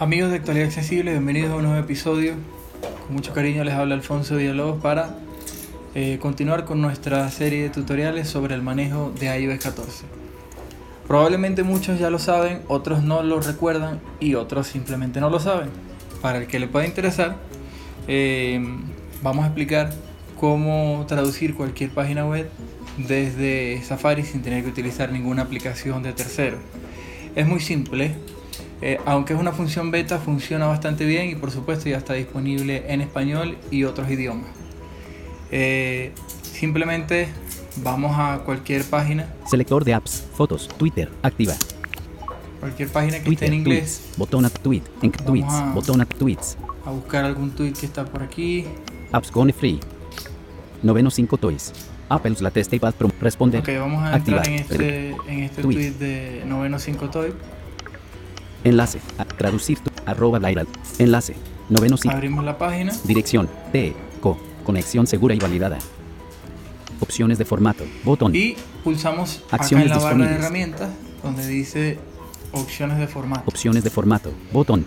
Amigos de Actualidad Accesible, bienvenidos a un nuevo episodio. Con mucho cariño les habla Alfonso Villalobos para eh, continuar con nuestra serie de tutoriales sobre el manejo de iOS 14. Probablemente muchos ya lo saben, otros no lo recuerdan y otros simplemente no lo saben. Para el que le pueda interesar, eh, vamos a explicar cómo traducir cualquier página web desde Safari sin tener que utilizar ninguna aplicación de tercero. Es muy simple, eh, aunque es una función beta, funciona bastante bien y por supuesto ya está disponible en español y otros idiomas. Eh, simplemente vamos a cualquier página. Selector de apps, fotos, Twitter, activa. Cualquier página que Twitter, esté en inglés. tweets, botón a tweet, en tweets, a- botón a tweets, A buscar algún tweet que está por aquí. apps gone free. Noveno 5 toys. Apple's latest iPad Pro. Responde. Ok, vamos a Activar. entrar en este, en este Tweet. tweet de noveno 5 toy. Enlace. A, traducir tu, arroba viral. Enlace. Noveno 5. Abrimos la página. Dirección. T. Co. Conexión segura y validada. Opciones de formato. Botón. Y pulsamos acá Acciones en la barra de herramientas donde dice opciones de formato. Opciones de formato. Botón.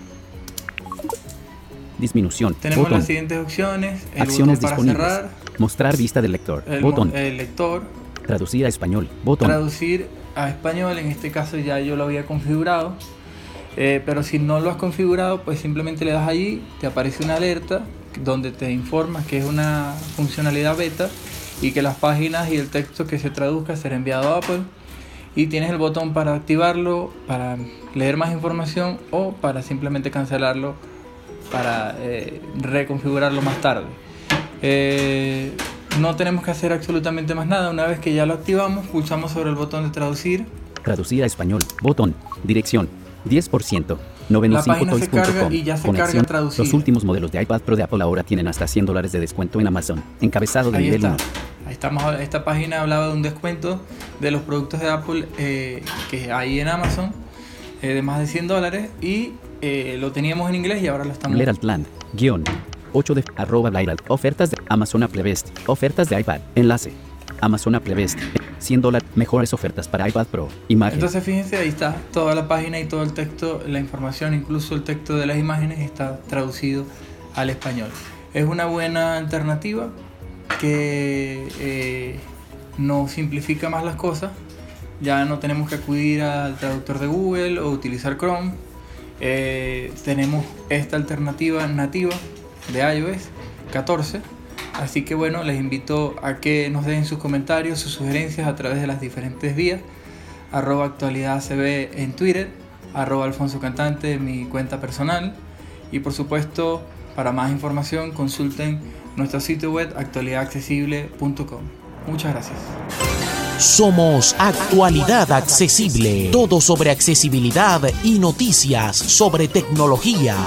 Disminución. Tenemos botón. las siguientes opciones. El Acciones botón para disponibles. cerrar. Mostrar vista del lector. El, Botón. el lector. Traducir a español. Botón. Traducir a español. En este caso ya yo lo había configurado. Eh, pero si no lo has configurado, pues simplemente le das allí, te aparece una alerta donde te informa que es una funcionalidad beta y que las páginas y el texto que se traduzca será enviado a Apple. Y tienes el botón para activarlo, para leer más información o para simplemente cancelarlo para eh, reconfigurarlo más tarde. Eh, no tenemos que hacer absolutamente más nada. Una vez que ya lo activamos, pulsamos sobre el botón de traducir Traducir a español. Botón. Dirección. 10%. La página se carga 95toys.com. y ya se Conexión. traducida. Los últimos modelos de iPad Pro de Apple ahora tienen hasta 100 dólares de descuento en Amazon. Encabezado de Ahí nivel está. 1. Ahí estamos. Esta página hablaba de un descuento de los productos de Apple eh, que hay en Amazon eh, de más de 100 dólares y eh, lo teníamos en inglés y ahora lo estamos. Altland. Guión. 8 de arroba. Ofertas de Amazon Apple Best. Ofertas de iPad. Enlace. Amazon Apple Best. 100 dólares. Mejores ofertas para iPad Pro. Imagen. Entonces fíjense, ahí está toda la página y todo el texto, la información, incluso el texto de las imágenes está traducido al español. Es una buena alternativa que eh, nos simplifica más las cosas. Ya no tenemos que acudir al traductor de Google o utilizar Chrome. Eh, tenemos esta alternativa nativa de iOS 14. Así que bueno, les invito a que nos dejen sus comentarios, sus sugerencias a través de las diferentes vías. Arroba actualidad CB en Twitter, arroba Alfonso Cantante, mi cuenta personal. Y por supuesto, para más información consulten nuestro sitio web actualidadaccesible.com. Muchas gracias. Somos Actualidad Accesible. Todo sobre accesibilidad y noticias sobre tecnología.